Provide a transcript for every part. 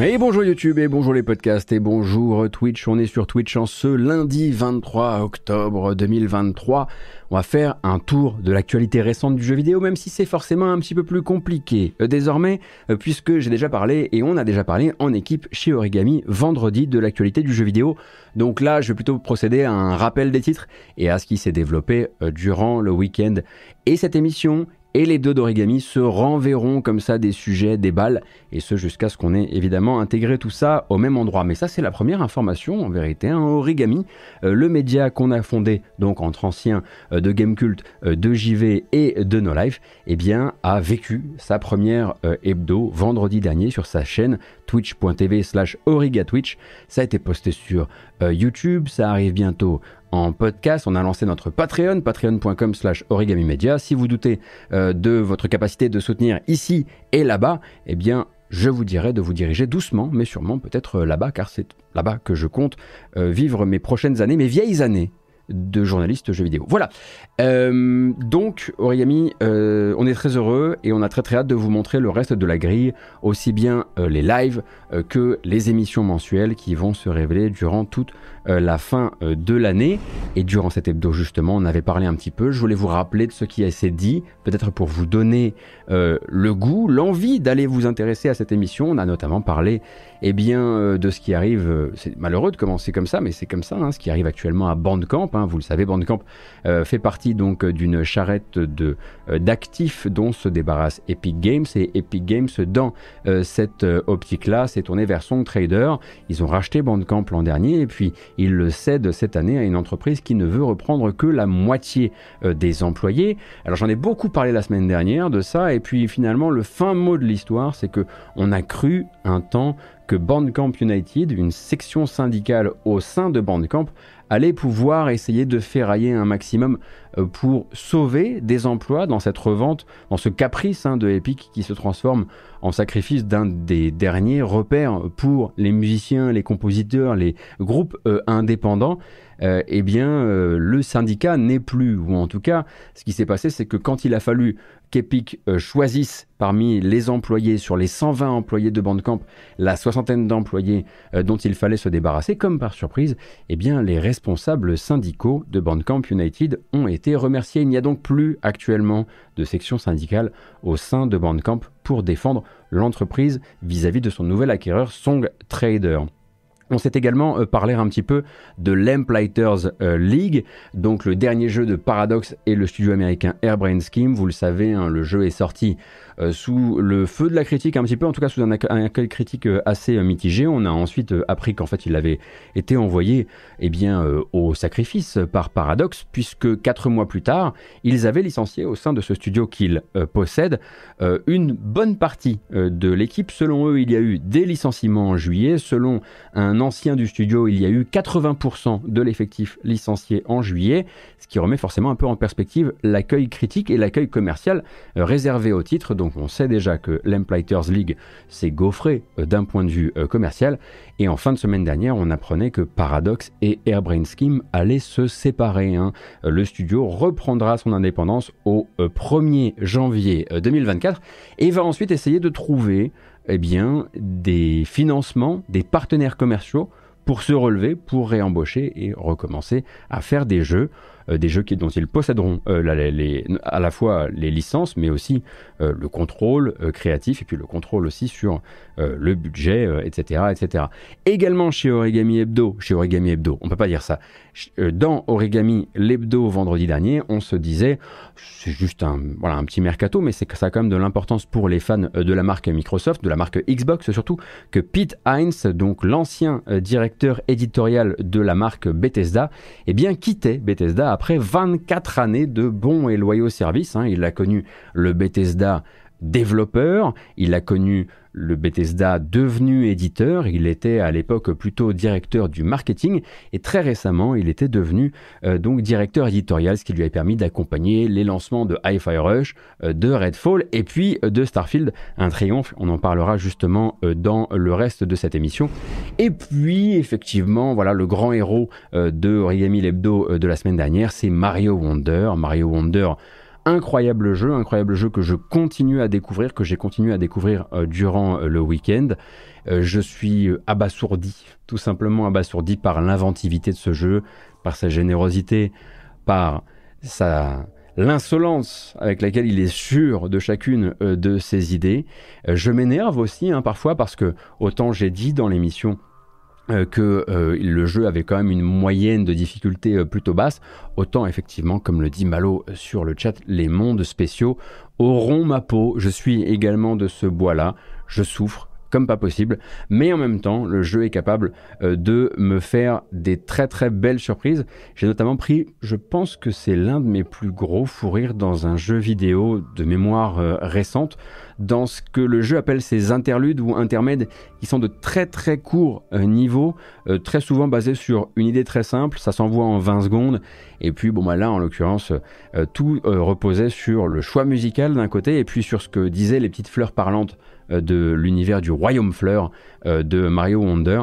Et bonjour YouTube, et bonjour les podcasts, et bonjour Twitch. On est sur Twitch en ce lundi 23 octobre 2023. On va faire un tour de l'actualité récente du jeu vidéo, même si c'est forcément un petit peu plus compliqué euh, désormais, euh, puisque j'ai déjà parlé, et on a déjà parlé en équipe chez Origami vendredi de l'actualité du jeu vidéo. Donc là, je vais plutôt procéder à un rappel des titres et à ce qui s'est développé euh, durant le week-end. Et cette émission et les deux d'origami se renverront comme ça des sujets, des balles, et ce jusqu'à ce qu'on ait évidemment intégré tout ça au même endroit. Mais ça c'est la première information en vérité. Hein. Origami, euh, le média qu'on a fondé donc entre anciens euh, de Gamecult, euh, de JV et de No Life, eh bien a vécu sa première hebdo vendredi dernier sur sa chaîne twitch.tv slash origatwitch. Ça a été posté sur YouTube, ça arrive bientôt en podcast. On a lancé notre Patreon, patreon.com slash origami Si vous doutez euh, de votre capacité de soutenir ici et là-bas, eh bien, je vous dirais de vous diriger doucement, mais sûrement peut-être euh, là-bas, car c'est là-bas que je compte euh, vivre mes prochaines années, mes vieilles années de journaliste jeux vidéo. Voilà. Euh, donc, Origami, euh, on est très heureux et on a très très hâte de vous montrer le reste de la grille, aussi bien euh, les lives que les émissions mensuelles qui vont se révéler durant toute la fin de l'année. Et durant cet hebdo, justement, on avait parlé un petit peu. Je voulais vous rappeler de ce qui a été dit, peut-être pour vous donner le goût, l'envie d'aller vous intéresser à cette émission. On a notamment parlé eh bien, de ce qui arrive. c'est malheureux de commencer comme ça, mais c'est comme ça, hein, ce qui arrive actuellement à Bandcamp. Hein, vous le savez, Bandcamp euh, fait partie donc d'une charrette euh, d'actifs dont se débarrasse Epic Games et Epic Games dans euh, cette optique-là s'est tourné vers Song Trader. Ils ont racheté Bandcamp l'an dernier et puis ils le cèdent cette année à une entreprise qui ne veut reprendre que la moitié des employés. Alors j'en ai beaucoup parlé la semaine dernière de ça et puis finalement le fin mot de l'histoire c'est que on a cru un temps que Bandcamp United, une section syndicale au sein de Bandcamp, allait pouvoir essayer de ferrailler un maximum euh, pour sauver des emplois dans cette revente, dans ce caprice hein, de Epic qui se transforme en sacrifice d'un des derniers repères pour les musiciens, les compositeurs, les groupes euh, indépendants. Euh, eh bien, le syndicat n'est plus, ou en tout cas, ce qui s'est passé, c'est que quand il a fallu qu'Epic euh, choisisse parmi les employés, sur les 120 employés de Bandcamp, la soixantaine d'employés euh, dont il fallait se débarrasser, comme par surprise, eh bien, les responsables syndicaux de Bandcamp United ont été remerciés. Il n'y a donc plus actuellement de section syndicale au sein de Bandcamp pour défendre l'entreprise vis-à-vis de son nouvel acquéreur Song Trader. On s'est également euh, parlé un petit peu de Lamplighters euh, League, donc le dernier jeu de Paradox et le studio américain Airbrain Scheme. Vous le savez, hein, le jeu est sorti sous le feu de la critique un petit peu, en tout cas sous un, accueil critique euh, assez euh, mitigé. On a ensuite appris qu'en fait il avait été envoyé eh bien, au sacrifice par Paradox, puisque quatre mois plus tard, ils avaient licencié au sein de ce studio qu'ils possèdent une bonne partie de l'équipe. Selon eux, il y a eu des licenciements en juillet. Selon un ancien du studio, il y a eu 80% de l'effectif licencié en juillet, ce qui remet forcément un peu en perspective l'accueil critique et l'accueil commercial réservé au titre. On sait déjà que l'Emplighters League s'est gaufré euh, d'un point de vue euh, commercial. Et en fin de semaine dernière, on apprenait que Paradox et Airbrain Scheme allaient se séparer. Hein. Euh, le studio reprendra son indépendance au 1er janvier 2024 et va ensuite essayer de trouver eh bien, des financements, des partenaires commerciaux pour se relever, pour réembaucher et recommencer à faire des jeux. Euh, des jeux qui, dont ils posséderont euh, à la fois les licences, mais aussi euh, le contrôle créatif et puis le contrôle aussi sur le budget, etc., etc. Également chez Origami Hebdo, chez Origami Hebdo, on peut pas dire ça. Dans Origami l'hebdo vendredi dernier, on se disait, c'est juste un, voilà, un petit mercato, mais c'est ça a quand même de l'importance pour les fans de la marque Microsoft, de la marque Xbox surtout, que Pete Hines, donc l'ancien directeur éditorial de la marque Bethesda, eh bien quittait Bethesda après 24 années de bons et loyaux services. Hein. il a connu le Bethesda développeur, il a connu le Bethesda devenu éditeur, il était à l'époque plutôt directeur du marketing et très récemment il était devenu euh, donc directeur éditorial, ce qui lui a permis d'accompagner les lancements de Hi-Fi Rush, euh, de Redfall et puis euh, de Starfield, un triomphe, on en parlera justement dans le reste de cette émission. Et puis effectivement, voilà le grand héros de Origami Lebdo de la semaine dernière, c'est Mario Wonder, Mario Wonder incroyable jeu, incroyable jeu que je continue à découvrir, que j'ai continué à découvrir durant le week-end. je suis abasourdi, tout simplement abasourdi par l'inventivité de ce jeu, par sa générosité, par sa l'insolence avec laquelle il est sûr de chacune euh, de ses idées. Euh, je m'énerve aussi hein, parfois parce que autant j'ai dit dans l'émission euh, que le jeu avait quand même une moyenne de difficulté plutôt basse, autant effectivement, comme le dit Malo sur le chat, les mondes spéciaux auront ma peau. Je suis également de ce bois-là. Je souffre, comme pas possible, mais en même temps, le jeu est capable euh, de me faire des très très belles surprises. J'ai notamment pris, je pense que c'est l'un de mes plus gros fous rires dans un jeu vidéo de mémoire euh, récente, dans ce que le jeu appelle ses interludes ou intermèdes, qui sont de très très courts euh, niveaux, très souvent basés sur une idée très simple, ça s'envoie en 20 secondes, et puis bon bah là en l'occurrence, tout reposait sur le choix musical d'un côté, et puis sur ce que disaient les petites fleurs parlantes euh, de l'univers du Royaume Fleur euh, de Mario Wonder.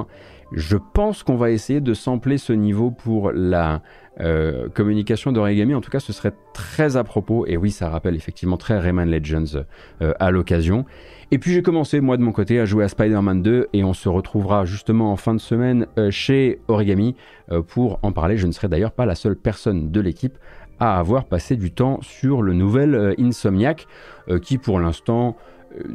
Je pense qu'on va essayer de sampler ce niveau pour la euh, communication d'Origami. En tout cas, ce serait très à propos. Et oui, ça rappelle effectivement très Rayman Legends à l'occasion. Et puis j'ai commencé, moi de mon côté, à jouer à Spider-Man 2 et on se retrouvera justement en fin de semaine chez Origami pour en parler. Je ne serai d'ailleurs pas la seule personne de l'équipe à avoir passé du temps sur le nouvel Insomniac qui pour l'instant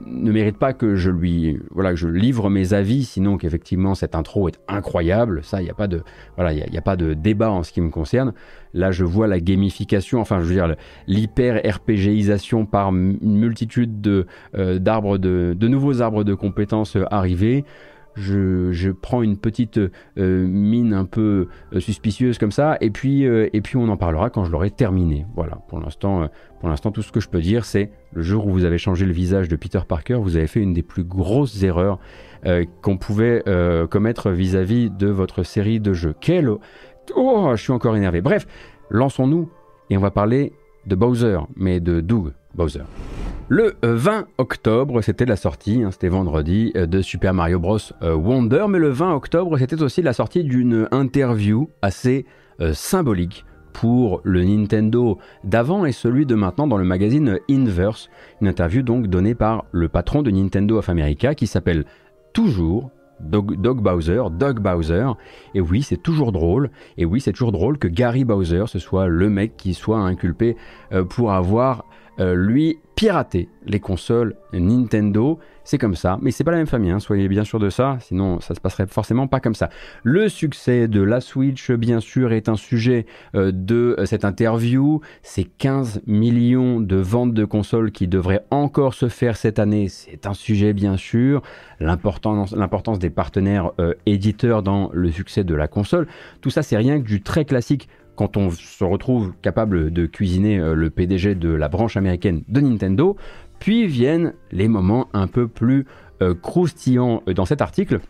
ne mérite pas que je lui voilà que je livre mes avis sinon qu'effectivement cette intro est incroyable. Ça il n'y a pas de voilà il y, a pas de débat en ce qui me concerne. Là je vois la gamification enfin je veux dire l'hyper RPGisation par une multitude de euh, d'arbres de, de nouveaux arbres de compétences arriver je, prends une petite euh, mine un peu euh, suspicieuse comme ça, et puis, euh, et puis on en parlera quand je l'aurai terminé. Voilà, pour l'instant, pour tout ce que je peux dire, c'est le jour où vous avez changé le visage de Peter Parker, vous avez fait une des plus grosses erreurs qu'on pouvait commettre vis-à-vis de votre série de jeux. Quel... Oh, je suis encore énervé. Bref, lançons-nous et on va parler de Bowser, mais de Doug Bowser. Le 20 octobre, c'était la sortie, hein, c'était vendredi, euh, de Super Mario Bros. Euh, Wonder, mais le 20 octobre, c'était aussi la sortie d'une interview assez euh, symbolique pour le Nintendo d'avant et celui de maintenant dans le magazine Inverse. Une interview donc donnée par le patron de Nintendo of America qui s'appelle toujours Doug, Bowser, Doug Bowser. Et oui, c'est toujours drôle. Et oui, c'est toujours drôle que Gary Bowser, ce soit le mec qui soit inculpé pour avoir euh, lui pirater les consoles Nintendo. C'est comme ça, mais c'est pas la même famille, hein, soyez bien sûr de ça, sinon ça se passerait forcément pas comme ça. Le succès de la Switch, bien sûr, est un sujet euh, de euh, cette interview. Ces 15 millions de ventes de consoles qui devraient encore se faire cette année, c'est un sujet, bien sûr. L'importance, l'importance des partenaires éditeurs dans le succès de la console, tout ça, c'est rien que du très classique quand on se retrouve capable de cuisiner euh, le PDG de la branche américaine de Nintendo, puis viennent les moments un peu plus euh, croustillants euh, dans cet article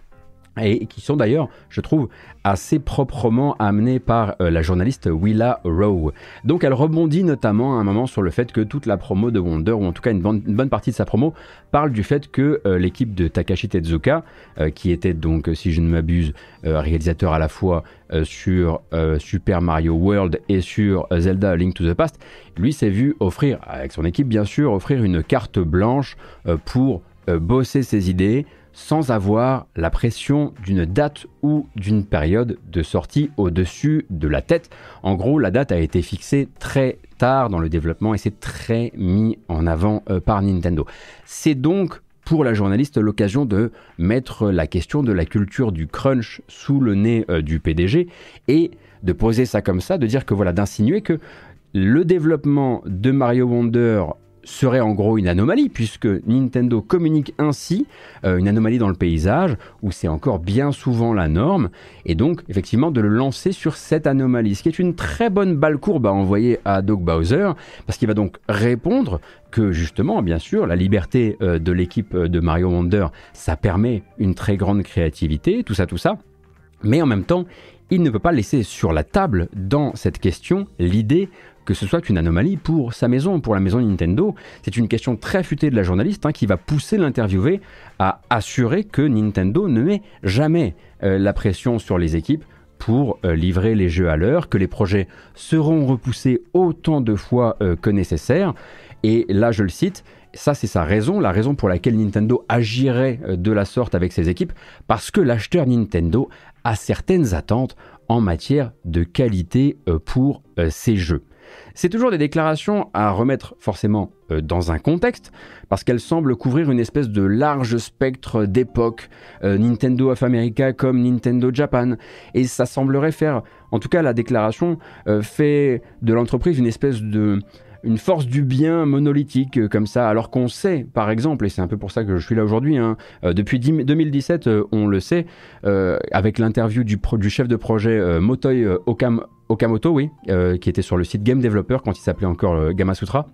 et qui sont d'ailleurs, je trouve, assez proprement amenés par euh, la journaliste Willa Rowe. Donc elle rebondit notamment à un moment sur le fait que toute la promo de Wonder, ou en tout cas une bonne, partie de sa promo, parle du fait que euh, l'équipe de Takashi Tezuka, euh, qui était donc, si je ne m'abuse, réalisateur à la fois sur Super Mario World et sur Zelda Link to the Past, lui s'est vu offrir, avec son équipe bien sûr, offrir une carte blanche pour bosser ses idées, sans avoir la pression d'une date ou d'une période de sortie au-dessus de la tête. En gros, la date a été fixée très tard dans le développement et c'est très mis en avant euh, par Nintendo. C'est donc pour la journaliste l'occasion de mettre la question de la culture du crunch sous le nez euh, du PDG et de poser ça comme ça, de dire que voilà, d'insinuer que le développement de Mario Wonder serait en gros une anomalie, puisque Nintendo communique ainsi euh, une anomalie dans le paysage, où c'est encore bien souvent la norme, et donc effectivement de le lancer sur cette anomalie, ce qui est une très bonne balle courbe à envoyer à Doug Bowser, parce qu'il va donc répondre que justement, bien sûr, la liberté euh, de l'équipe euh, de Mario Wonder, ça permet une très grande créativité, tout ça, tout ça, mais en même temps, il ne peut pas laisser sur la table dans cette question l'idée que ce soit une anomalie pour sa maison, pour la maison Nintendo. C'est une question très futée de la journaliste hein, qui va pousser l'interviewé à assurer que Nintendo ne met jamais euh, la pression sur les équipes pour livrer les jeux à l'heure, que les projets seront repoussés autant de fois que nécessaire. Et là, je le cite, ça c'est sa raison, la raison pour laquelle Nintendo agirait de la sorte avec ses équipes, parce que l'acheteur Nintendo a certaines attentes en matière de qualité pour ses jeux. C'est toujours des déclarations à remettre forcément euh, dans un contexte, parce qu'elles semblent couvrir une espèce de large spectre d'époques, euh, Nintendo of America comme Nintendo Japan, et ça semblerait faire, en tout cas la déclaration euh, fait de l'entreprise une espèce de une force du bien monolithique comme ça, alors qu'on sait, par exemple, et c'est un peu pour ça que je suis là aujourd'hui, hein, depuis 2017, on le sait, avec l'interview du, chef de projet Okam, Okamoto, oui, euh, qui était sur le site Game Developer quand il s'appelait encore euh, Gamasutra.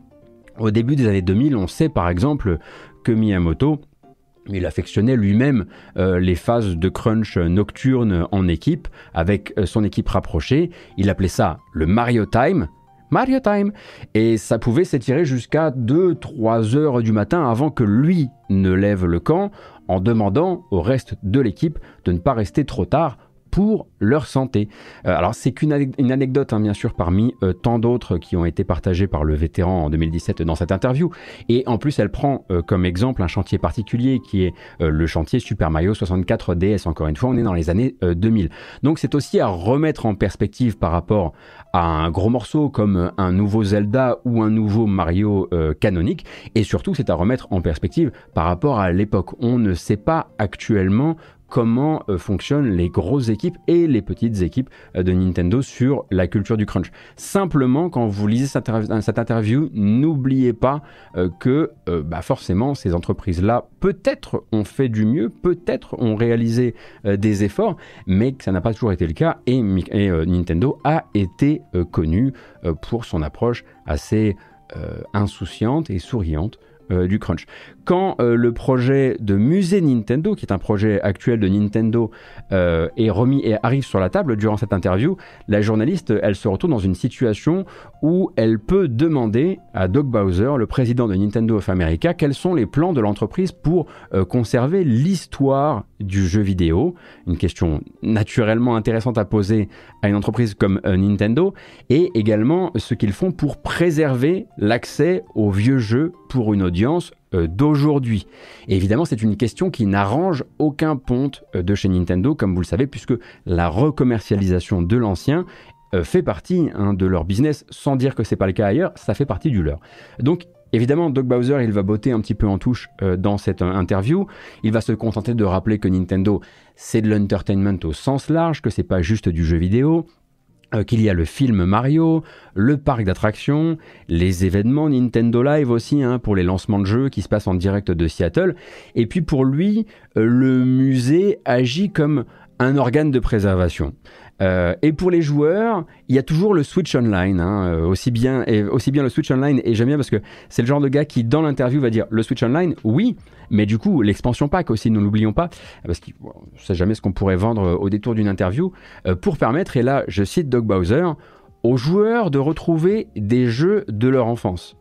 Au début des années 2000, on sait par exemple que Miyamoto, il affectionnait lui-même euh, les phases de crunch nocturne en équipe, avec son équipe rapprochée. Il appelait ça le Mario Time. Mario Time. Et ça pouvait s'étirer jusqu'à 2-3 heures du matin avant que lui ne lève le camp, en demandant au reste de l'équipe de ne pas rester trop tard pour leur santé. Euh, alors c'est qu'une anecdote hein, bien sûr parmi euh, tant d'autres qui ont été partagées par le vétéran en 2017 dans cette interview. Et en plus elle prend euh, comme exemple un chantier particulier qui est le chantier Super Mario 64 DS. Encore une fois on est dans les années 2000. Donc c'est aussi à remettre en perspective par rapport à un gros morceau comme un nouveau Zelda ou un nouveau Mario canonique. Et surtout c'est à remettre en perspective par rapport à l'époque. On ne sait pas actuellement comment euh, fonctionnent les grosses équipes et les petites équipes euh, de Nintendo sur la culture du crunch. Simplement, quand vous lisez cette, interview, n'oubliez pas euh, que bah, forcément ces entreprises-là peut-être ont fait du mieux, peut-être ont réalisé des efforts, mais ça n'a pas toujours été le cas et, et Nintendo a été connu pour son approche assez insouciante et souriante du crunch quand euh, le projet de musée Nintendo, qui est un projet actuel de Nintendo, euh, est remis et arrive sur la table durant cette interview, la journaliste, elle se retrouve dans une situation où elle peut demander à Doug Bowser, le président de Nintendo of America, quels sont les plans de l'entreprise pour euh, conserver l'histoire du jeu vidéo. Une question naturellement intéressante à poser à une entreprise comme Nintendo, et également ce qu'ils font pour préserver l'accès aux vieux jeux pour une audience euh, d'aujourd'hui. évidemment, c'est une question qui n'arrange aucun ponte euh, de chez Nintendo, comme vous le savez, puisque la recommercialisation de l'ancien euh, fait partie hein, de leur business, sans dire que c'est pas le cas ailleurs, ça fait partie du leur. Donc Évidemment, Doug Bowser, il va botter un petit peu en touche dans cette interview. Il va se contenter de rappeler que Nintendo, c'est de l'entertainment au sens large, que c'est pas juste du jeu vidéo, qu'il y a le film Mario, le parc d'attractions, les événements Nintendo Live aussi hein, pour les lancements de jeux qui se passent en direct de Seattle. Et puis pour lui, euh, le musée agit comme un organe de préservation. Euh, et pour les joueurs, il y a toujours le Switch Online, hein, euh, aussi, bien, le Switch Online, et j'aime bien parce que c'est le genre de gars qui, dans l'interview, va dire le Switch Online, oui, mais du coup, l'expansion pack aussi, ne l'oublions pas, parce qu'on ne sait jamais ce qu'on pourrait vendre euh, au détour d'une interview, pour permettre, et là, je cite Doug Bowser, aux joueurs de retrouver des jeux de leur enfance.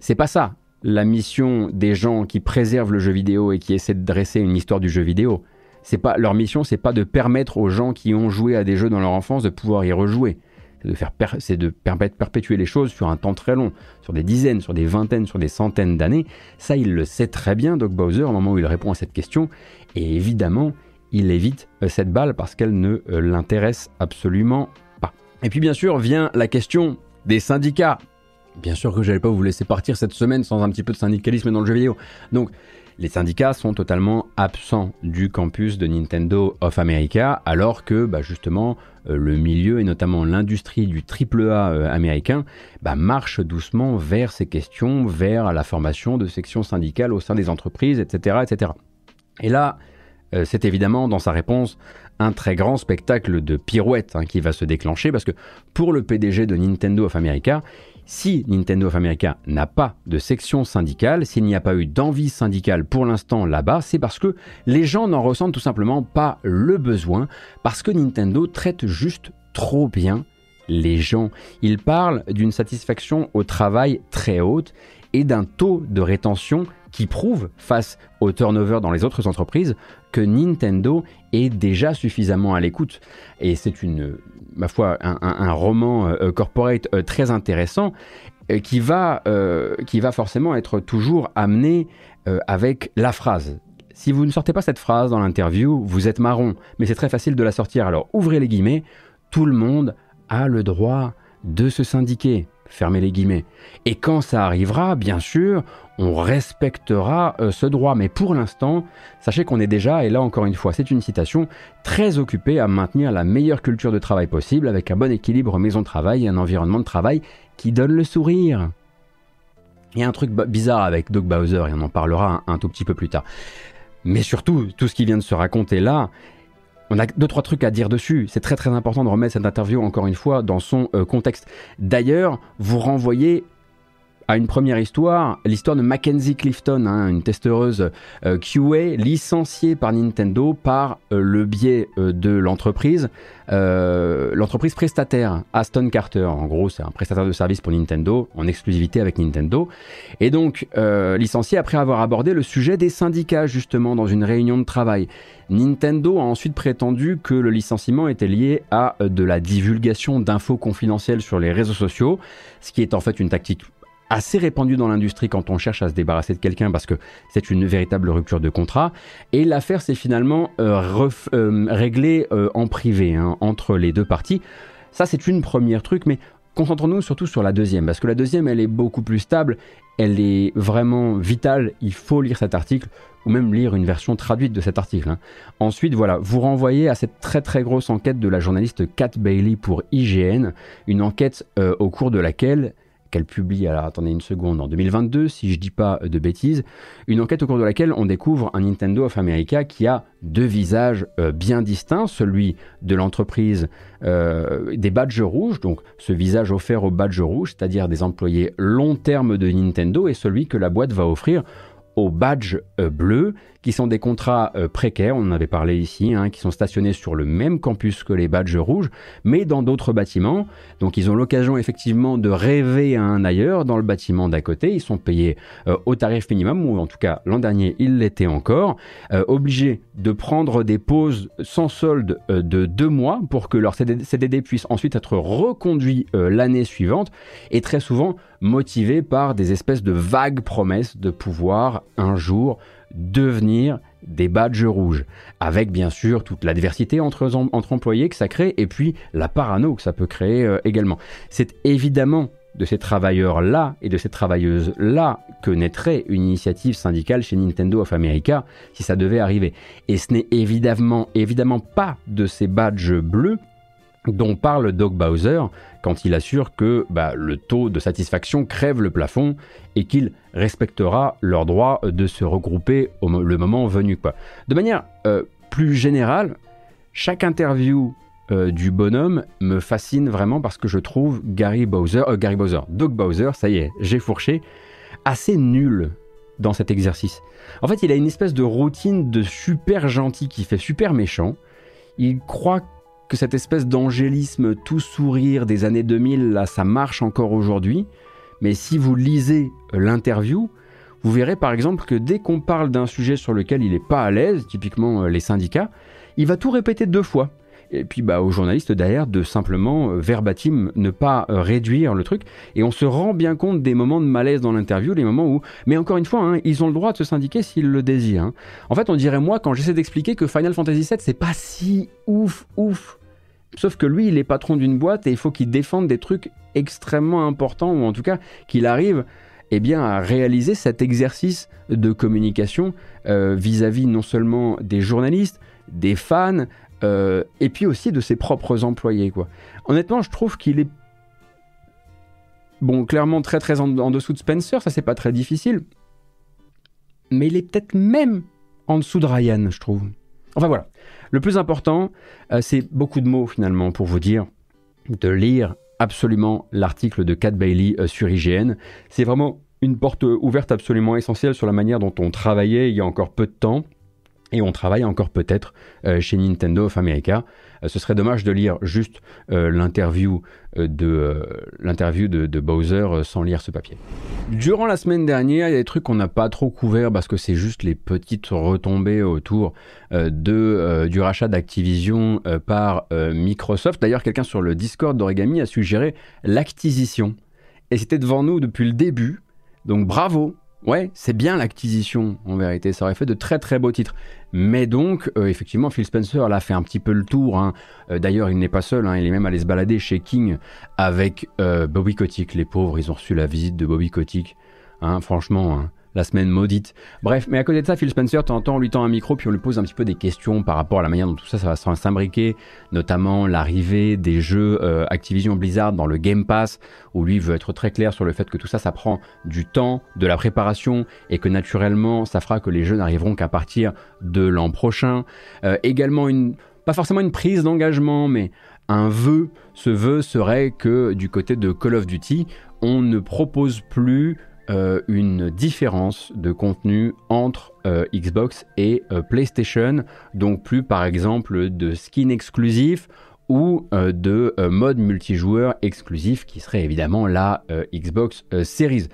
C'est pas ça, la mission des gens qui préservent le jeu vidéo et qui essaient de dresser une histoire du jeu vidéo c'est pas leur mission, c'est pas de permettre aux gens qui ont joué à des jeux dans leur enfance de pouvoir y rejouer. C'est de faire c'est de permettre perpétuer les choses sur un temps très long, sur des dizaines, sur des vingtaines, sur des centaines d'années. Ça, il le sait très bien, Doc Bowser, au moment où il répond à cette question. Et évidemment, il évite euh, cette balle parce qu'elle ne euh, l'intéresse absolument pas. Et puis bien sûr vient la question des syndicats. Bien sûr que je n'allais pas vous laisser partir cette semaine sans un petit peu de syndicalisme dans le jeu vidéo. Donc les syndicats sont totalement absents du campus de Nintendo of America, alors que bah, justement euh, le milieu et notamment l'industrie du AAA euh, américain bah, marche doucement vers ces questions, vers la formation de sections syndicales au sein des entreprises, etc. etc. Et là, euh, c'est évidemment dans sa réponse un très grand spectacle de pirouette hein, qui va se déclencher parce que pour le PDG de Nintendo of America, si Nintendo of America n'a pas de section syndicale, s'il n'y a pas eu d'envie syndicale pour l'instant là-bas, c'est parce que les gens n'en ressentent tout simplement pas le besoin, parce que Nintendo traite juste trop bien les gens. Il parle d'une satisfaction au travail très haute et d'un taux de rétention qui prouve, face au turnover dans les autres entreprises, que Nintendo est déjà suffisamment à l'écoute. Et c'est une, ma foi, un, roman euh, corporate euh, très intéressant euh, qui va, qui va forcément être toujours amené avec la phrase. Si vous ne sortez pas cette phrase dans l'interview, vous êtes marron, mais c'est très facile de la sortir. Alors ouvrez les guillemets, tout le monde a le droit de se syndiquer. Fermez les guillemets. Et quand ça arrivera, bien sûr, on respectera euh, ce droit. Mais pour l'instant, sachez qu'on est déjà, et là encore une fois, c'est une citation, très occupé à maintenir la meilleure culture de travail possible avec un bon équilibre maison-travail et un environnement de travail qui donne le sourire. Il y a un truc bizarre avec Doug Bowser, et on en parlera un tout petit peu plus tard. Mais surtout, tout ce qui vient de se raconter là, on a deux trois trucs à dire dessus. C'est très très important de remettre cette interview encore une fois dans son euh, contexte. D'ailleurs, vous renvoyez à une première histoire, l'histoire de Mackenzie Clifton, hein, une testeuse euh, QA licenciée par Nintendo par euh, le biais euh, de l'entreprise, l'entreprise prestataire Aston Carter. En gros, c'est un prestataire de service pour Nintendo, en exclusivité avec Nintendo. Et donc, licenciée après avoir abordé le sujet des syndicats, justement, dans une réunion de travail. Nintendo a ensuite prétendu que le licenciement était lié à de la divulgation d'infos confidentielles sur les réseaux sociaux, ce qui est en fait une tactique assez répandu dans l'industrie quand on cherche à se débarrasser de quelqu'un parce que c'est une véritable rupture de contrat. Et l'affaire s'est finalement euh, euh, réglée euh, en privé hein, entre les deux parties. Ça, c'est une première truc, mais concentrons-nous surtout sur la deuxième, parce que la deuxième, elle est beaucoup plus stable, elle est vraiment vitale, il faut lire cet article, ou même lire une version traduite de cet article. Hein. Ensuite, voilà, vous renvoyez à cette très très grosse enquête de la journaliste Kat Bailey pour IGN, une enquête au cours de laquelle qu'elle publie, alors attendez une seconde, en 2022, si je dis pas de bêtises, une enquête au cours de laquelle on découvre un Nintendo of America qui a deux visages euh, bien distincts, celui de l'entreprise euh, des badges rouges, donc ce visage offert aux badges rouges, c'est-à-dire des employés long terme de Nintendo, et celui que la boîte va offrir aux badges euh, bleus, qui sont des contrats euh, précaires, on en avait parlé ici, hein, qui sont stationnés sur le même campus que les badges rouges, mais dans d'autres bâtiments. Donc ils ont l'occasion effectivement de rêver à un ailleurs dans le bâtiment d'à côté. Ils sont payés euh, au tarif minimum, ou en tout cas l'an dernier ils l'étaient encore, obligés de prendre des pauses sans solde de deux mois pour que leur CDD puisse ensuite être reconduit l'année suivante, et très souvent motivés par des espèces de vagues promesses de pouvoir un jour devenir des badges rouges, avec bien sûr toute l'adversité entre, entre employés que ça crée et puis la parano que ça peut créer euh, également. C'est évidemment de ces travailleurs-là et de ces travailleuses-là que naîtrait une initiative syndicale chez Nintendo of America si ça devait arriver. Et ce n'est évidemment, évidemment pas de ces badges bleus dont parle Doug Bowser quand il assure que bah, le taux de satisfaction crève le plafond et qu'il respectera leur droit de se regrouper au le moment venu. Quoi. De manière euh, plus générale, chaque interview euh, du bonhomme me fascine vraiment parce que je trouve Gary Bowser, euh, Gary Bowser, Doug Bowser, ça y est, j'ai fourché, assez nul dans cet exercice. En fait, il a une espèce de routine de super gentil qui fait super méchant. Il croit que cette espèce d'angélisme tout sourire des années 2000, là, ça marche encore aujourd'hui. Mais si vous lisez l'interview, vous verrez par exemple que dès qu'on parle d'un sujet sur lequel il n'est pas à l'aise, typiquement euh, les syndicats, il va tout répéter deux fois. Et puis bah, aux journalistes derrière de simplement euh, verbatim ne pas euh, réduire le truc. Et on se rend bien compte des moments de malaise dans l'interview, les moments où... Mais encore une fois, hein, ils ont le droit de se syndiquer s'ils le désirent. Hein. En fait, on dirait moi quand j'essaie d'expliquer que Final Fantasy VII, c'est pas si ouf, ouf. Sauf que lui, il est patron d'une boîte et il faut qu'il défende des trucs extrêmement importants, ou en tout cas qu'il arrive eh bien, à réaliser cet exercice de communication euh, vis-à-vis non seulement des journalistes, des fans, euh, et puis aussi de ses propres employés. Quoi. Honnêtement, je trouve qu'il est bon, clairement très très en, dessous de Spencer, ça c'est pas très difficile, mais il est peut-être même en dessous de Ryan, je trouve. Enfin voilà. Le plus important, euh, c'est beaucoup de mots finalement pour vous dire de lire absolument l'article de Cat Bailey euh, sur IGN. C'est vraiment une porte ouverte absolument essentielle sur la manière dont on travaillait il y a encore peu de temps et on travaille encore peut-être euh, chez Nintendo of America. Euh, ce serait dommage de lire juste euh, l'interview de l'interview de, Bowser sans lire ce papier. Durant la semaine dernière, il y a des trucs qu'on n'a pas trop couverts parce que c'est juste les petites retombées autour du rachat d'Activision par Microsoft. D'ailleurs, quelqu'un sur le Discord d'Origami a suggéré l'acquisition. Et c'était devant nous depuis le début. Donc bravo, Ouais, c'est bien l'acquisition, en vérité. Ça aurait fait de très très beaux titres. Mais donc, euh, effectivement, Phil Spencer l'a fait un petit peu le tour. Hein. Euh, d'ailleurs, il n'est pas seul. Hein. Il est même allé se balader chez King avec euh, Bobby Kotick. Les pauvres, ils ont reçu la visite de Bobby Kotick. Hein, franchement, la semaine maudite. Bref, mais à côté de ça, Phil Spencer, de temps lui tend un micro, puis on lui pose un petit peu des questions par rapport à la manière dont tout ça, ça va s'imbriquer, notamment l'arrivée des jeux euh, Activision Blizzard dans le Game Pass, où lui veut être très clair sur le fait que tout ça, ça prend du temps, de la préparation, et que naturellement, ça fera que les jeux n'arriveront qu'à partir de l'an prochain. Euh, également, pas forcément une prise d'engagement, mais un vœu. Ce vœu serait que du côté de Call of Duty, on ne propose plus euh, une différence de contenu entre euh, Xbox et euh, PlayStation, donc plus par exemple de skin exclusif ou de mode multijoueur exclusif qui serait évidemment la Xbox Series.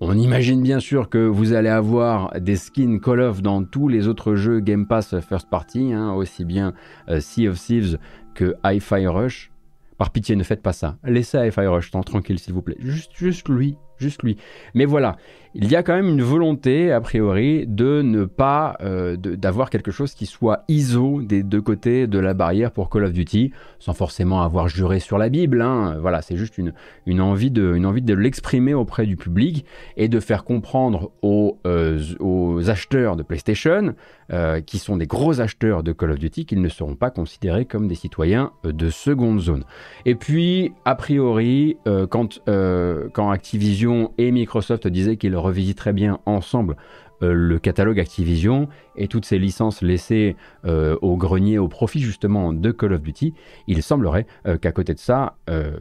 On imagine bien sûr que vous allez avoir des skins Call of dans tous les autres jeux Game Pass First Party, hein, aussi bien Sea of Thieves que Hi-Fi Rush. Par pitié, ne faites pas ça. Laissez Hi-Fi Rush tranquille, s'il vous plaît. Juste, juste lui, juste lui. Mais voilà, il y a quand même une volonté, a priori, de ne pas euh, d'avoir quelque chose qui soit ISO des deux côtés de la barrière pour Call of Duty, sans forcément avoir juré sur la Bible. Hein. Voilà, c'est juste une, une, envie de, une envie de l'exprimer auprès du public et de faire comprendre aux, euh, aux acheteurs de PlayStation, euh, qui sont des gros acheteurs de Call of Duty, qu'ils ne seront pas considérés comme des citoyens de seconde zone. Et puis, a priori, quand, quand Activision et Microsoft disaient qu'ils revisiterait bien ensemble euh, le catalogue Activision et toutes ces licences laissées euh, au grenier au profit justement de Call of Duty, il semblerait euh, qu'à côté de ça,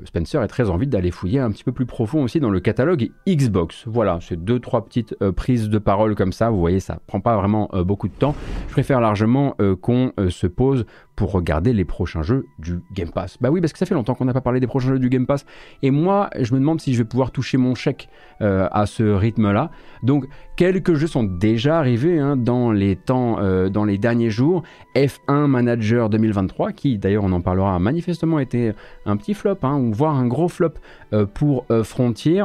Spencer ait très envie d'aller fouiller un petit peu plus profond aussi dans le catalogue Xbox. Voilà, c'est deux trois petites prises de parole comme ça. Vous voyez, ça prend pas vraiment beaucoup de temps. Je préfère largement qu'on se pose pour regarder les prochains jeux du Game Pass. Bah oui, parce que ça fait longtemps qu'on n'a pas parlé des prochains jeux du Game Pass. Et moi, je me demande si je vais pouvoir toucher mon chèque à ce rythme-là. Donc, quelques jeux sont déjà arrivés hein, dans les euh, dans les derniers jours. F1 Manager 2023, qui d'ailleurs on en parlera, a manifestement été un petit flop, hein, ou voire un gros flop euh, pour euh, Frontier.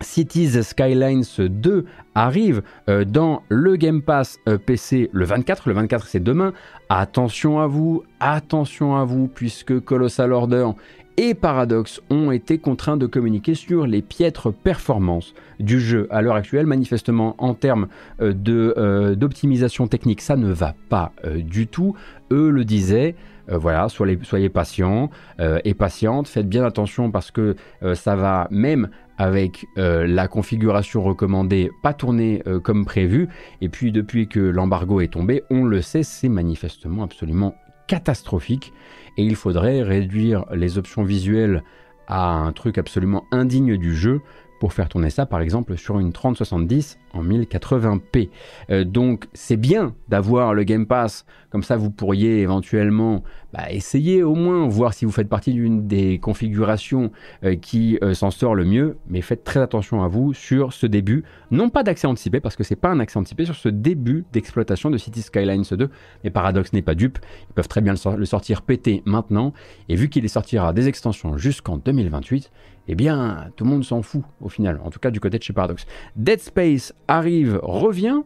Cities Skylines 2 arrive dans le Game Pass PC le 24. Le 24, c'est demain. Attention à vous, attention à vous, puisque Colossal Order et Paradox ont été contraints de communiquer sur les piètres performances du jeu à l'heure actuelle. Manifestement, en termes euh, euh, d'optimisation technique, ça ne va pas euh, du tout. Eux le disaient. voilà, soyez, patients et patientes, faites bien attention parce que ça va même avec la configuration recommandée pas tourner comme prévu. Et puis depuis que l'embargo est tombé, on le sait, c'est manifestement absolument catastrophique et il faudrait réduire les options visuelles à un truc absolument indigne du jeu pour faire tourner ça par exemple sur une 3070 en 1080p. Euh, donc c'est bien d'avoir le Game Pass, comme ça vous pourriez éventuellement bah, essayer au moins, voir si vous faites partie d'une des configurations euh, qui euh, s'en sort le mieux, mais faites très attention à vous sur ce début, non pas d'accès anticipé, parce que c'est pas un accès anticipé, sur ce début d'exploitation de City Skylines 2, mais Paradox n'est pas dupe, ils peuvent très bien le, sortir pété maintenant, et vu qu'il sortira des extensions jusqu'en 2028, eh bien, tout le monde s'en fout au final, en tout cas du côté de chez Paradox. Dead Space arrive, revient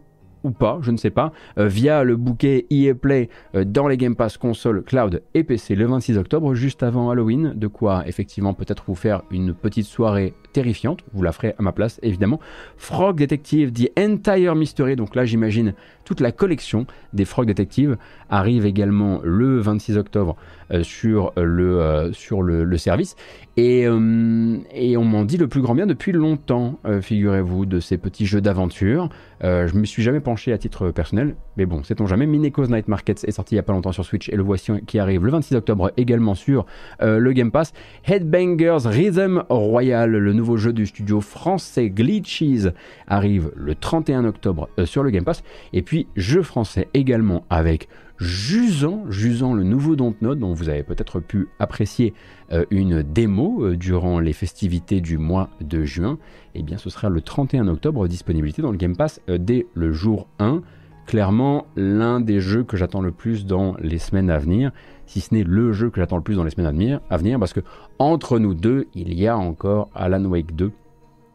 ou pas, je ne sais pas, euh, via le bouquet EA Play euh, dans les Game Pass console, cloud et PC le 26 octobre, juste avant Halloween, de quoi effectivement peut-être vous faire une petite soirée terrifiante, vous la ferez à ma place évidemment. Frog Detective, The Entire Mystery, donc là j'imagine toute la collection des Frog Detective arrive également le 26 octobre euh, sur, le, sur le, service. Et, et on m'en dit le plus grand bien depuis longtemps, figurez-vous, de ces petits jeux d'aventure. je me suis jamais pensé branché à titre personnel, mais bon, sait-on jamais. Mineko's Night Markets est sorti il y a pas longtemps sur Switch et le voici qui arrive le 26 octobre également sur euh, le Game Pass. Headbangers Rhythm Royal, le nouveau jeu du studio français Glitches, arrive le 31 octobre euh, sur le Game Pass. Et puis, jeu français également avec Jusant, Jusant le nouveau Dontnod dont vous avez peut-être pu apprécier euh, une démo durant les festivités du mois de juin, eh bien ce sera le 31 octobre, disponibilité dans le Game Pass dès le jour 1. Clairement, l'un des jeux que j'attends le plus dans les semaines à venir, si ce n'est le jeu que j'attends le plus dans les semaines à venir, parce que entre nous deux, il y a encore Alan Wake 2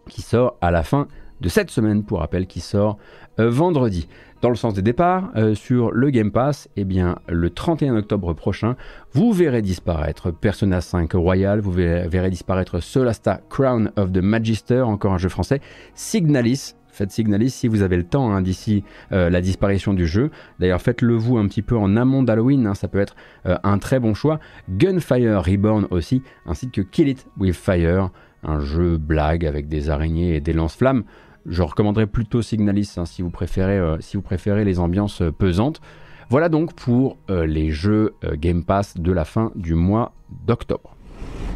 qui sort à la fin de cette semaine, pour rappel, qui sort vendredi. Dans le sens des départs, euh, sur le Game Pass, eh bien, le 31 octobre prochain, vous verrez disparaître Persona 5 Royal, vous verrez, disparaître Solasta Crown of the Magister, encore un jeu français, Signalis, faites Signalis si vous avez le temps hein, d'ici euh, la disparition du jeu. D'ailleurs, faites-le vous un petit peu en amont d'Halloween, hein, ça peut être euh, un très bon choix. Gunfire Reborn aussi, ainsi que Kill It With Fire, un jeu blague avec des araignées et des lance-flammes. Je recommanderais plutôt Signalis hein, si, vous préférez, euh, si vous préférez les ambiances pesantes. Voilà donc pour les jeux Game Pass de la fin du mois d'octobre.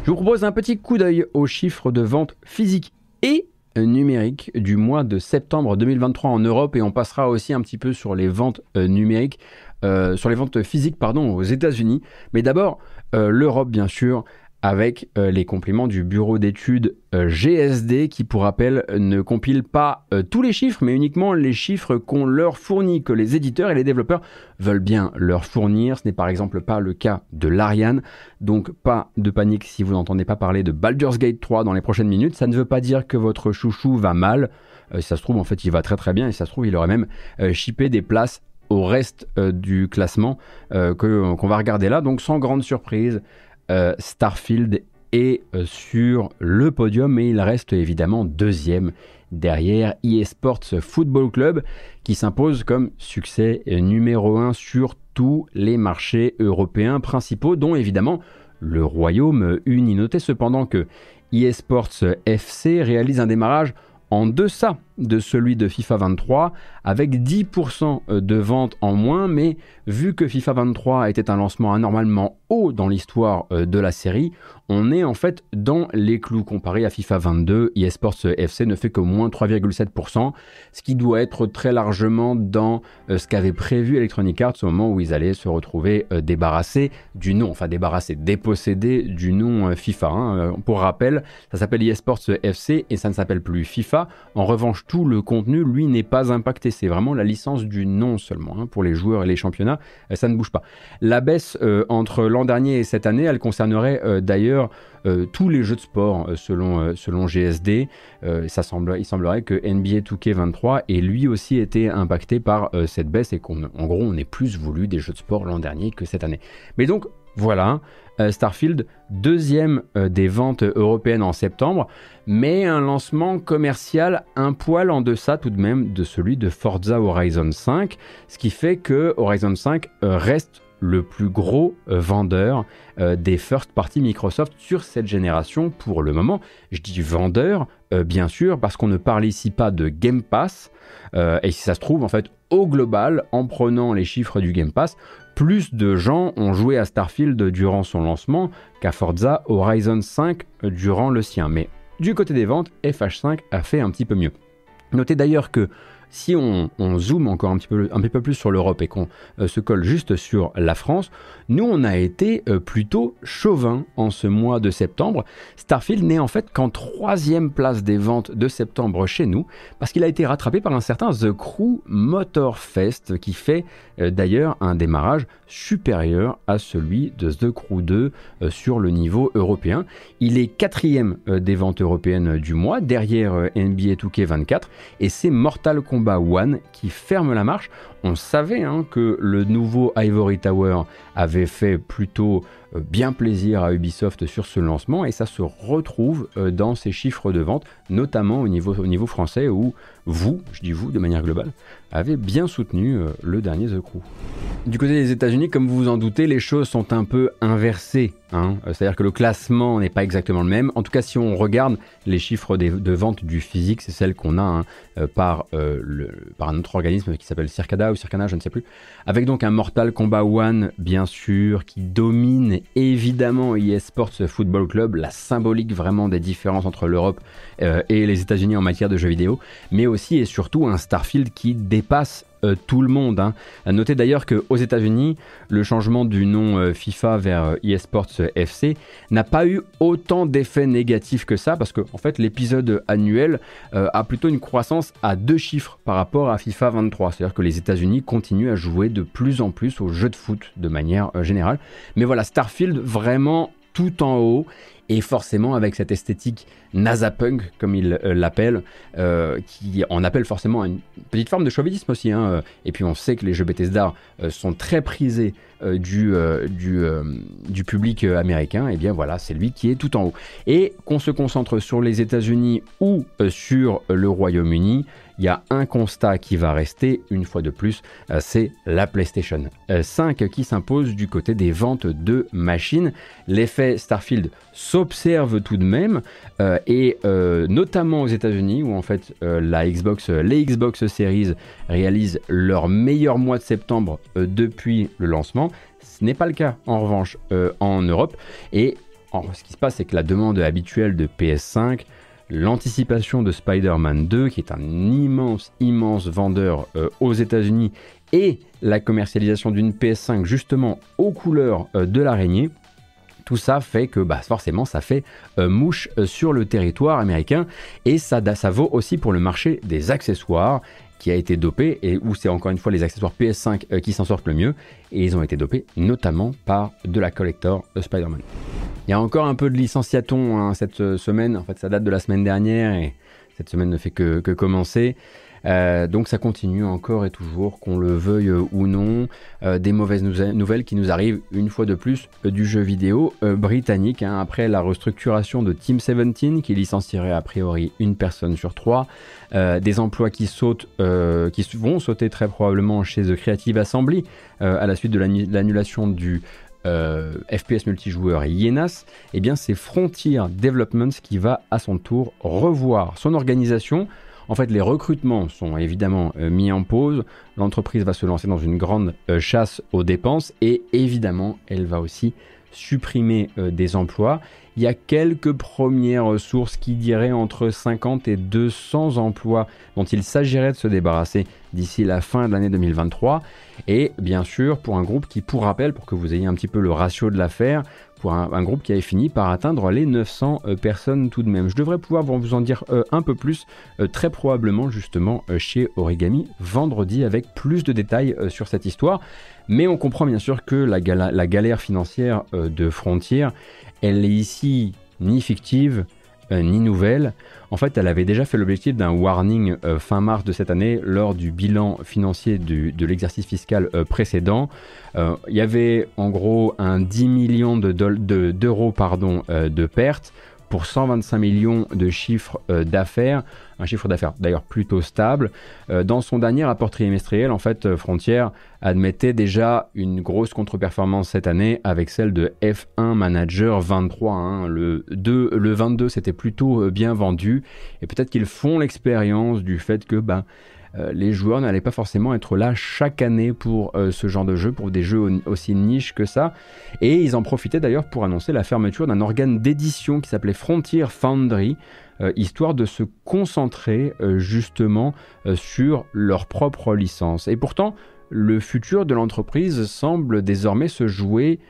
Je vous propose un petit coup d'œil aux chiffres de vente physique et numérique du mois de septembre 2023 en Europe et on passera aussi un petit peu sur les ventes numériques, sur les ventes physiques pardon aux États-Unis. Mais d'abord l'Europe bien sûr avec euh, les compléments du bureau d'études euh, GSD qui, pour rappel, ne compile pas euh, tous les chiffres, mais uniquement les chiffres qu'on leur fournit, que les éditeurs et les développeurs veulent bien leur fournir. Ce n'est par exemple pas le cas de l'Ariane, donc pas de panique si vous n'entendez pas parler de Baldur's Gate 3 dans les prochaines minutes. Ça ne veut pas dire que votre chouchou va mal. si ça se trouve, en fait, il va très très bien et ça se trouve, il aurait même chippé des places au reste du classement qu'on va regarder là. Donc sans grande surprise, euh, Starfield est euh, sur le podium, mais il reste évidemment deuxième derrière eSports Football Club, qui s'impose comme succès numéro un sur tous les marchés européens principaux, dont évidemment le Royaume-Uni. Notez cependant que eSports FC réalise un démarrage en deçà de celui de FIFA 23 avec 10% de ventes en moins mais vu que FIFA 23 était un lancement anormalement haut dans l'histoire euh, de la série on est en fait dans les clous comparé à FIFA 22 eSports FC ne fait que moins 3,7% ce qui doit être très largement dans euh, ce qu'avait prévu Electronic Arts au moment où ils allaient se retrouver euh, débarrassés du nom enfin débarrassés dépossédés du nom FIFA hein. pour rappel ça s'appelle eSports FC et ça ne s'appelle plus FIFA en revanche tout le contenu, lui, n'est pas impacté. C'est vraiment la licence du nom seulement. Hein. Pour les joueurs et les championnats, euh, ça ne bouge pas. La baisse euh, entre l'an dernier et cette année, elle concernerait euh, d'ailleurs tous les jeux de sport selon, selon GSD. ça semble, il semblerait que NBA 2K23 ait lui aussi été impacté par cette baisse et qu'en gros, on ait plus voulu des jeux de sport l'an dernier que cette année. Mais donc, voilà, euh, Starfield, deuxième euh, des ventes européennes en septembre, mais un lancement commercial un poil en deçà tout de même de celui de Forza Horizon 5, ce qui fait que Horizon 5 euh, reste le plus gros vendeur des first party Microsoft sur cette génération pour le moment. Je dis vendeur, bien sûr, parce qu'on ne parle ici pas de Game Pass, et si ça se trouve, en fait, au global, en prenant les chiffres du Game Pass, plus de gens ont joué à Starfield durant son lancement qu'à Forza Horizon 5 durant le sien. Mais du côté des ventes, FH5 a fait un petit peu mieux. Notez d'ailleurs que si on, zoome encore un petit peu, plus sur l'Europe et qu'on euh, se colle juste sur la France, nous on a été euh, plutôt chauvin en ce mois de septembre. Starfield n'est en fait qu'en troisième place des ventes de septembre chez nous, parce qu'il a été rattrapé par un certain The Crew Motor Fest, qui fait euh, d'ailleurs un démarrage supérieur à celui de The Crew 2 sur le niveau européen. Il est quatrième des ventes européennes du mois, derrière NBA 2K24, et c'est Mortal Kombat One qui ferme la marche. On savait hein, que le nouveau Ivory Tower avait fait plutôt bien plaisir à Ubisoft sur ce lancement et ça se retrouve dans ces chiffres de vente, notamment au niveau, au niveau français où vous, je dis vous de manière globale, avez bien soutenu le dernier The Crew. Du côté des États-Unis, comme vous vous en doutez, les choses sont un peu inversées. Hein. C'est-à-dire que le classement n'est pas exactement le même. En tout cas, si on regarde les chiffres de vente du physique, c'est celle qu'on a hein, euh, euh, par un autre organisme qui s'appelle Circada ou Circana, je ne sais plus. Avec donc un Mortal Kombat One, bien sûr, qui domine évidemment eSports Football Club, la symbolique vraiment des différences entre l'Europe euh, et les États-Unis en matière de jeux vidéo, mais aussi et surtout un Starfield qui dépasse tout le monde. Hein. Notez d'ailleurs qu'aux États-Unis, le changement du nom euh, FIFA vers eSports FC n'a pas eu autant d'effets négatifs que ça, parce que en fait, l'épisode annuel a plutôt une croissance à deux chiffres par rapport à FIFA 23. C'est-à-dire que les États-Unis continuent à jouer de plus en plus aux jeux de foot de manière générale. Mais voilà, Starfield vraiment tout en haut et forcément avec cette esthétique NASA-punk, comme il euh, l'appelle, euh, qui en appelle forcément une petite forme de chauvinisme aussi. Hein. Et puis on sait que les jeux Bethesda euh, sont très prisés du, du, du, public américain. Et bien voilà, c'est lui qui est tout en haut. Et qu'on se concentre sur les États-Unis ou sur le Royaume-Uni, il y a un constat qui va rester une fois de plus, c'est la PlayStation 5 qui s'impose du côté des ventes de machines. L'effet Starfield s'observe tout de même, euh, et euh, notamment aux États-Unis, où en fait euh, la Xbox, les Xbox Series réalisent leur meilleur mois de septembre depuis le lancement. Ce n'est pas le cas en revanche en Europe. Et ce qui se passe, c'est que la demande habituelle de PS5, l'anticipation de Spider-Man 2, qui est un immense, immense vendeur aux États-Unis, et la commercialisation d'une PS5 justement aux couleurs de l'araignée, tout ça fait que bah, forcément ça fait euh, mouche euh, sur le territoire américain et ça, ça vaut aussi pour le marché des accessoires qui a été dopé et où c'est encore une fois les accessoires PS5 euh, qui s'en sortent le mieux et ils ont été dopés notamment par de la collector Spider-Man. Il y a encore un peu de licenciaton hein, cette semaine, en fait ça date de la semaine dernière et cette semaine ne fait que commencer. Euh, donc ça continue encore et toujours, qu'on le veuille ou non, euh, des mauvaises nouvelles qui nous arrivent une fois de plus euh, du jeu vidéo britannique, hein, après la restructuration de Team 17 qui licencierait a priori une personne sur trois, des emplois qui sautent, qui vont sauter très probablement chez The Creative Assembly à la suite de l'annulation du FPS multijoueur Yenas, eh bien c'est Frontier Development qui va à son tour revoir son organisation en fait, les recrutements sont évidemment euh, mis en pause. L'entreprise va se lancer dans une grande euh, chasse aux dépenses et évidemment, elle va aussi supprimer euh, des emplois. Il y a quelques premières sources qui diraient entre 50 et 200 emplois dont il s'agirait de se débarrasser d'ici la fin de l'année 2023. Et bien sûr, pour un groupe qui, pour rappel, pour que vous ayez un petit peu le ratio de l'affaire, pour un, groupe qui avait fini par atteindre les 900 euh, personnes tout de même. Je devrais pouvoir vous en dire euh, un peu plus, très probablement justement chez Origami vendredi avec plus de détails sur cette histoire. Mais on comprend bien sûr que la, galère financière de Frontier, elle est ici ni fictive, euh, ni nouvelle. En fait, elle avait déjà fait l'objectif d'un warning euh, fin mars de cette année lors du bilan financier de l'exercice fiscal euh, précédent. Il y avait en gros un 10 millions d'euros de, de pertes pour 125 millions de chiffres euh, d'affaires, un chiffre d'affaires d'ailleurs plutôt stable. Euh, dans son dernier rapport trimestriel, en fait, euh, Frontier admettait déjà une grosse contre-performance cette année avec celle de F1 Manager 23. Hein. Le, 2, le 22, c'était plutôt bien vendu et peut-être qu'ils font l'expérience du fait que ben, euh, les joueurs n'allaient pas forcément être là chaque année pour euh, ce genre de jeu, pour des jeux aussi niche que ça. Et ils en profitaient d'ailleurs pour annoncer la fermeture d'un organe d'édition qui s'appelait Frontier Foundry, euh, histoire de se concentrer justement sur leur propre licence. Et pourtant, le futur de l'entreprise semble désormais se jouer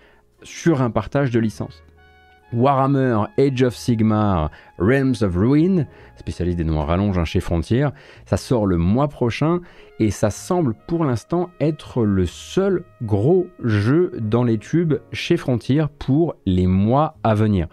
sur un partage de licences. Warhammer Age of Sigmar Realms of Ruin, spécialiste des noms rallonges chez Frontier, ça sort le mois prochain et ça semble pour l'instant être le seul gros jeu dans les tubes chez Frontier pour les mois à venir.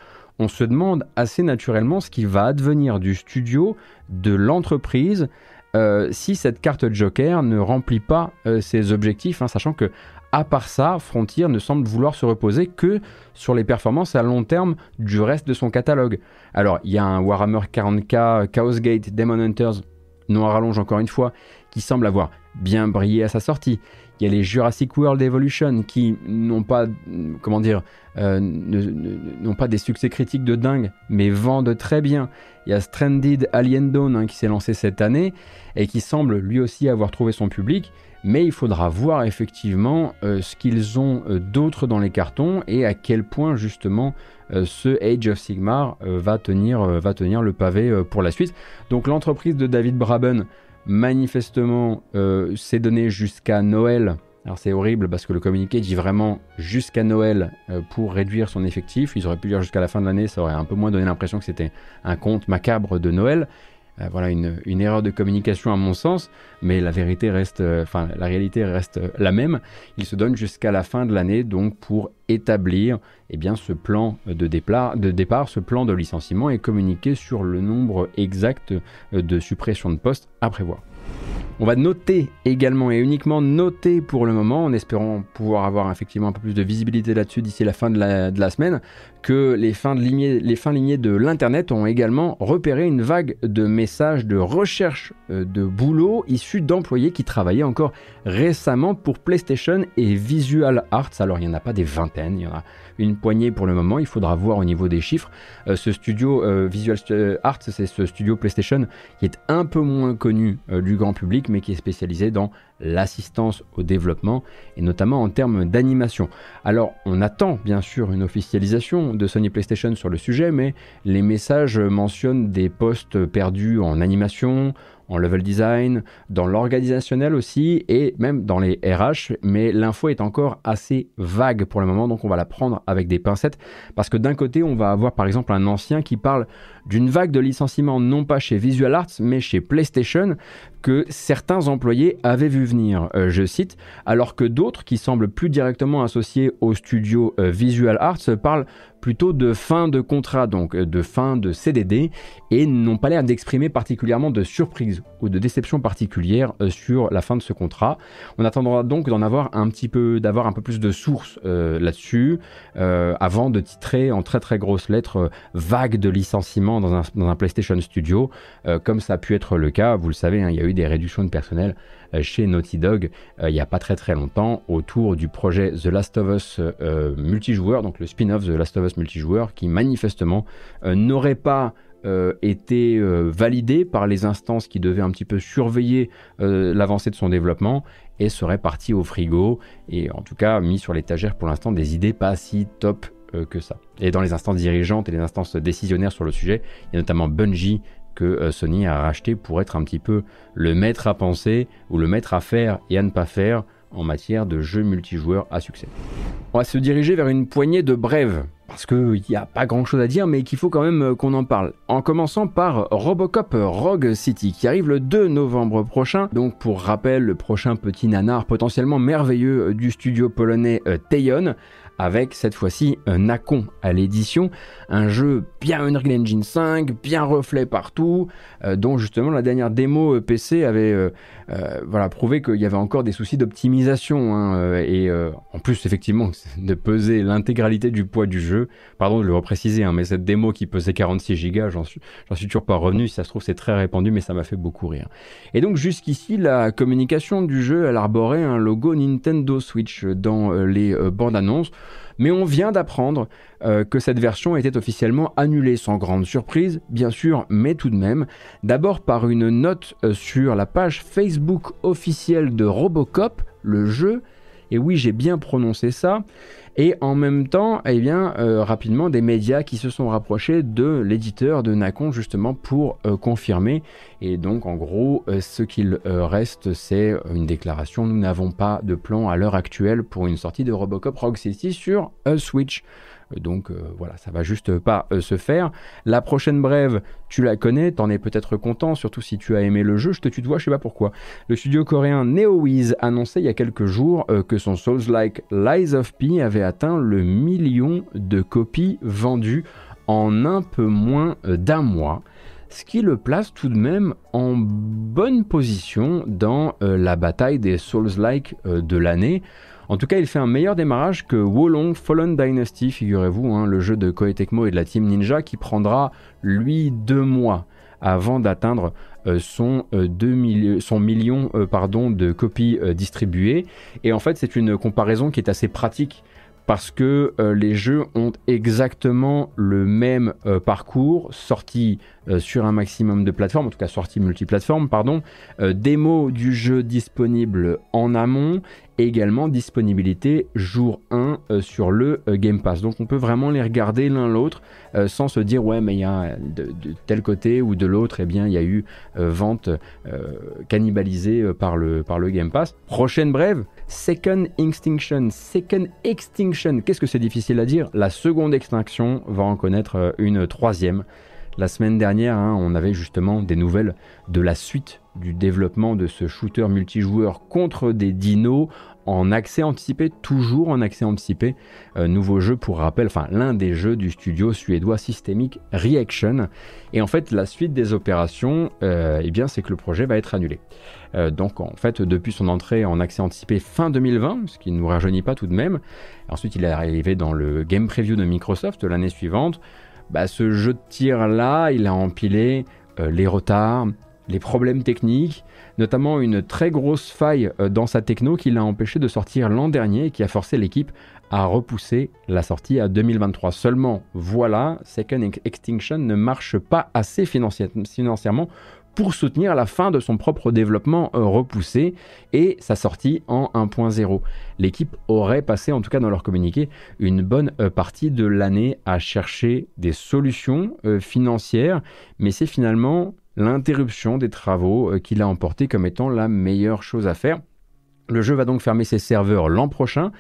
On se demande assez naturellement ce qui va advenir du studio, de l'entreprise, euh, si cette carte Joker ne remplit pas euh, ses objectifs, hein, sachant que à part ça, Frontier ne semble vouloir se reposer que sur les performances à long terme du reste de son catalogue. Alors, il y a un Warhammer 40k, Chaos Gate, Demon Hunters, non à rallonge encore une fois, qui semble avoir bien brillé à sa sortie. Il y a les Jurassic World Evolution qui n'ont pas, comment dire, euh, n'ont pas des succès critiques de dingue, mais vendent très bien. Il y a Stranded Alien Dawn hein, qui s'est lancé cette année et qui semble lui aussi avoir trouvé son public. Mais il faudra voir effectivement euh, ce qu'ils ont euh, d'autre dans les cartons et à quel point justement ce Age of Sigmar va, tenir, va tenir le pavé pour la suite. Donc l'entreprise de David Braben manifestement s'est donné jusqu'à Noël alors c'est horrible parce que le communiqué dit vraiment jusqu'à Noël euh, pour réduire son effectif. Ils auraient pu dire jusqu'à la fin de l'année, ça aurait un peu moins donné l'impression que c'était un compte macabre de Noël. Euh, voilà une, erreur de communication à mon sens, mais la vérité reste, euh, enfin la réalité reste la même. Ils se donnent jusqu'à la fin de l'année donc pour établir eh bien, ce plan de départ, ce plan de licenciement et communiquer sur le nombre exact de suppressions de postes à prévoir. On va noter également et uniquement noter pour le moment, en espérant pouvoir avoir effectivement un peu plus de visibilité là-dessus d'ici la fin de la, semaine, que les fins, de les fins lignées de l'Internet ont également repéré une vague de messages de recherche euh, de boulot issus d'employés qui travaillaient encore récemment pour PlayStation et Visual Arts. Alors il n'y en a pas des vingtaines, il y en a une poignée pour le moment. Il faudra voir au niveau des chiffres. Euh, ce studio euh, Visual Arts, c'est ce studio PlayStation qui est un peu moins connu du grand public, mais qui est spécialisé dans l'assistance au développement et notamment en termes d'animation. Alors on attend bien sûr une officialisation de Sony PlayStation sur le sujet, mais les messages mentionnent des postes perdus en animation, en level design, dans l'organisationnel aussi et même dans les RH, mais l'info est encore assez vague pour le moment, donc on va la prendre avec des pincettes parce que d'un côté on va avoir par exemple un ancien qui parle d'une vague de licenciements non pas chez Visual Arts mais chez PlayStation que certains employés avaient vu venir, euh, je cite, alors que d'autres qui semblent plus directement associés au studio euh, Visual Arts parlent plutôt de fin de contrat, donc euh, de fin de CDD, et n'ont pas l'air d'exprimer particulièrement de surprise ou de déception particulière euh, sur la fin de ce contrat. On attendra donc d'en avoir un petit peu, d'avoir un peu plus de sources euh, là-dessus, avant de titrer en très très grosses lettres vague de licenciement dans un, PlayStation Studio, comme ça a pu être le cas. Vous le savez, hein, il y a eu des réductions de personnel chez Naughty Dog il n'y a pas très très longtemps autour du projet The Last of Us multijoueur, donc le spin-off The Last of Us multijoueur qui manifestement euh, n'aurait pas euh, été euh, validé par les instances qui devaient un petit peu surveiller l'avancée de son développement et serait parti au frigo et en tout cas mis sur l'étagère pour l'instant des idées pas si top que ça. Et dans les instances dirigeantes et les instances décisionnaires sur le sujet, il y a notamment Bungie que Sony a racheté pour être un petit peu le maître à penser ou le maître à faire et à ne pas faire en matière de jeux multijoueurs à succès. On va se diriger vers une poignée de brèves, parce qu'il n'y a pas grand chose à dire, mais qu'il faut quand même euh, qu'on en parle. En commençant par Robocop Rogue City, qui arrive le 2 novembre prochain. Donc pour rappel, le prochain petit nanar potentiellement merveilleux euh, du studio polonais euh, Teyon avec cette fois-ci un Nacon à l'édition, un jeu bien Unreal Engine 5, bien reflet partout, euh, dont justement la dernière démo euh, PC avait euh, voilà, prouvé qu'il y avait encore des soucis d'optimisation, hein, et en plus effectivement de peser l'intégralité du poids du jeu, pardon de le repréciser, hein, mais cette démo qui pesait 46 Go, j'en suis, suis toujours pas revenu, si ça se trouve c'est très répandu, mais ça m'a fait beaucoup rire. Et donc jusqu'ici, la communication du jeu, elle arborait un logo Nintendo Switch dans les bandes annonces. Mais on vient d'apprendre euh, que cette version était officiellement annulée sans grande surprise, bien sûr, mais tout de même. D'abord par une note euh, sur la page Facebook officielle de Robocop, le jeu. Et oui, j'ai bien prononcé ça et en même temps, eh bien, euh, rapidement, des médias qui se sont rapprochés de l'éditeur de Nacon justement pour euh, confirmer. Et donc, en gros, euh, ce qu'il reste, c'est une déclaration. Nous n'avons pas de plan à l'heure actuelle pour une sortie de Robocop Rogue City sur Switch. Donc euh, voilà, ça va juste pas euh, se faire. La prochaine brève, tu la connais, t'en es peut-être content, surtout si tu as aimé le jeu, je te tutoie, je sais pas pourquoi. Le studio coréen NeoWiz annonçait il y a quelques jours euh, que son Souls-like Lies of P avait atteint le million de copies vendues en un peu moins d'un mois ce qui le place tout de même en bonne position dans la bataille des Souls-like de l'année. En tout cas, il fait un meilleur démarrage que Wolong Fallen Dynasty, figurez-vous, hein, le jeu de Koei et de la Team Ninja qui prendra, lui, deux mois avant d'atteindre euh, son, euh, son, million euh, pardon, de copies distribuées. Et en fait, c'est une comparaison qui est assez pratique parce que les jeux ont exactement le même parcours, sorti sur un maximum de plateformes, en tout cas sorti multiplateforme, pardon, démo du jeu disponible en amont également disponibilité jour 1 euh, sur le euh, Game Pass. Donc on peut vraiment les regarder l'un l'autre euh, sans se dire ouais mais il y a de, tel côté ou de l'autre eh bien il y a eu vente cannibalisée par le, par le Game Pass. Prochaine brève, Second Extinction. Second Extinction, qu'est-ce que c'est difficile à dire? La seconde extinction va en connaître une troisième. La semaine dernière, hein, on avait justement des nouvelles de la suite du développement de ce shooter multijoueur contre des dinos en accès anticipé, toujours en accès anticipé. Euh, nouveau jeu pour rappel, enfin l'un des jeux du studio suédois Systemic Reaction. Et en fait, la suite des opérations, euh, eh bien, c'est que le projet va être annulé. Euh, donc en fait, depuis son entrée en accès anticipé fin 2020, ce qui ne nous rajeunit pas tout de même, ensuite il est arrivé dans le game preview de Microsoft l'année suivante. Bah, ce jeu de tir là, il a empilé euh, les retards, les problèmes techniques, notamment une très grosse faille euh, dans sa techno qui l'a empêché de sortir l'an dernier et qui a forcé l'équipe à repousser la sortie à 2023. Seulement, voilà, Second Extinction ne marche pas assez financièrement pour soutenir la fin de son propre développement euh, repoussé et sa sortie en 1.0. L'équipe aurait passé, en tout cas dans leur communiqué, une bonne euh, partie de l'année à chercher des solutions euh, financières, mais c'est finalement l'interruption des travaux qui l'a emporté comme étant la meilleure chose à faire. Le jeu va donc fermer ses serveurs l'an prochain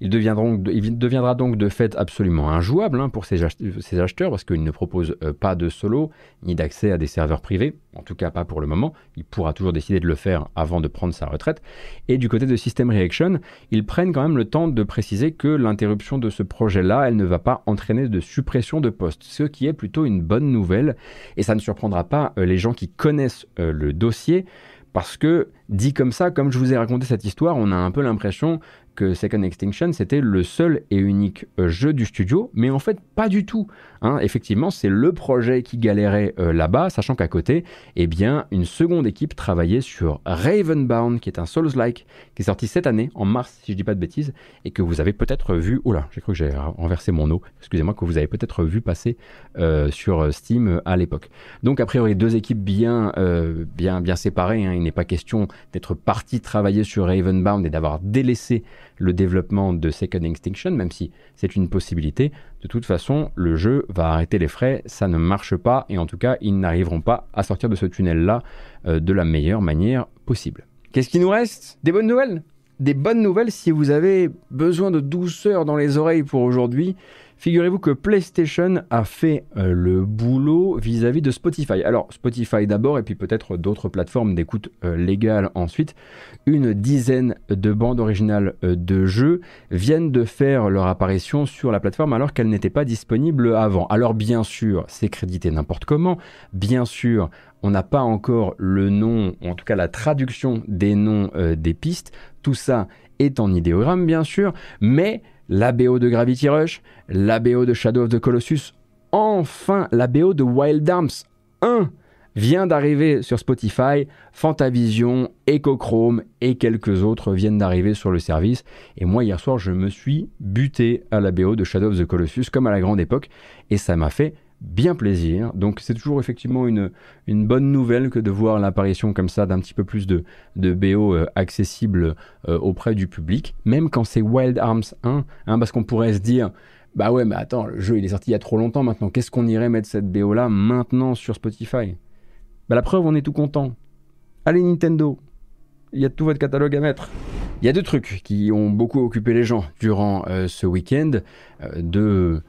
il deviendra, donc de fait absolument injouable hein, pour ces, acheteurs parce qu'il ne propose euh, pas de solo ni d'accès à des serveurs privés, en tout cas pas pour le moment. Il pourra toujours décider de le faire avant de prendre sa retraite. Et du côté de System Reaction, ils prennent quand même le temps de préciser que l'interruption de ce projet-là, elle ne va pas entraîner de suppression de postes, ce qui est plutôt une bonne nouvelle. Et ça ne surprendra pas euh, les gens qui connaissent euh, le dossier. Parce que, dit comme ça, comme je vous ai raconté cette histoire, on a un peu l'impression que Second Extinction c'était le seul et unique euh, jeu du studio, mais en fait pas du tout. Hein. Effectivement, c'est le projet qui galérait euh, là-bas, sachant qu'à côté, eh bien, une seconde équipe travaillait sur Ravenbound, qui est un Souls-like, qui est sorti cette année, en mars, si je dis pas de bêtises, et que vous avez peut-être vu. Oula, j'ai cru que j'avais renversé mon eau. Excusez-moi, que vous avez peut-être vu passer euh, sur Steam à l'époque. Donc, a priori, deux équipes bien, bien, bien séparées. Hein. Il n'est pas question d'être parti travailler sur Ravenbound et d'avoir délaissé le développement de Second Extinction, même si c'est une possibilité. De toute façon, le jeu va arrêter les frais, ça ne marche pas, et en tout cas, ils n'arriveront pas à sortir de ce tunnel-là euh, de la meilleure manière possible. Qu'est-ce qui nous reste? Des bonnes nouvelles? Des bonnes nouvelles si vous avez besoin de douceur dans les oreilles pour aujourd'hui. Figurez-vous que PlayStation a fait euh, le boulot vis-à-vis de Spotify. Alors Spotify d'abord et puis peut-être d'autres plateformes d'écoute euh, légale ensuite. Une dizaine de bandes originales euh, de jeux viennent de faire leur apparition sur la plateforme alors qu'elles n'étaient pas disponibles avant. Alors bien sûr, c'est crédité n'importe comment. Bien sûr, on n'a pas encore le nom, en tout cas la traduction des noms des pistes. Tout ça est en idéogramme bien sûr, mais la BO de Gravity Rush, la BO de Shadow of the Colossus, enfin la BO de Wild Arms 1 vient d'arriver sur Spotify, Fantavision, Echochrome et quelques autres viennent d'arriver sur le service. Et moi hier soir je me suis buté à la BO de Shadow of the Colossus comme à la grande époque et ça m'a fait bien plaisir. Donc c'est toujours effectivement une, une bonne nouvelle que de voir l'apparition comme ça d'un petit peu plus de, de BO euh, accessible euh, auprès du public, même quand c'est Wild Arms 1, hein, parce qu'on pourrait se dire, bah ouais mais attends, le jeu il est sorti il y a trop longtemps maintenant, qu'est-ce qu'on irait mettre cette BO là maintenant sur Spotify? Bah la preuve on est tout content. Allez Nintendo, il y a tout votre catalogue à mettre. Il y a deux trucs qui ont beaucoup occupé les gens durant euh, ce week-end, de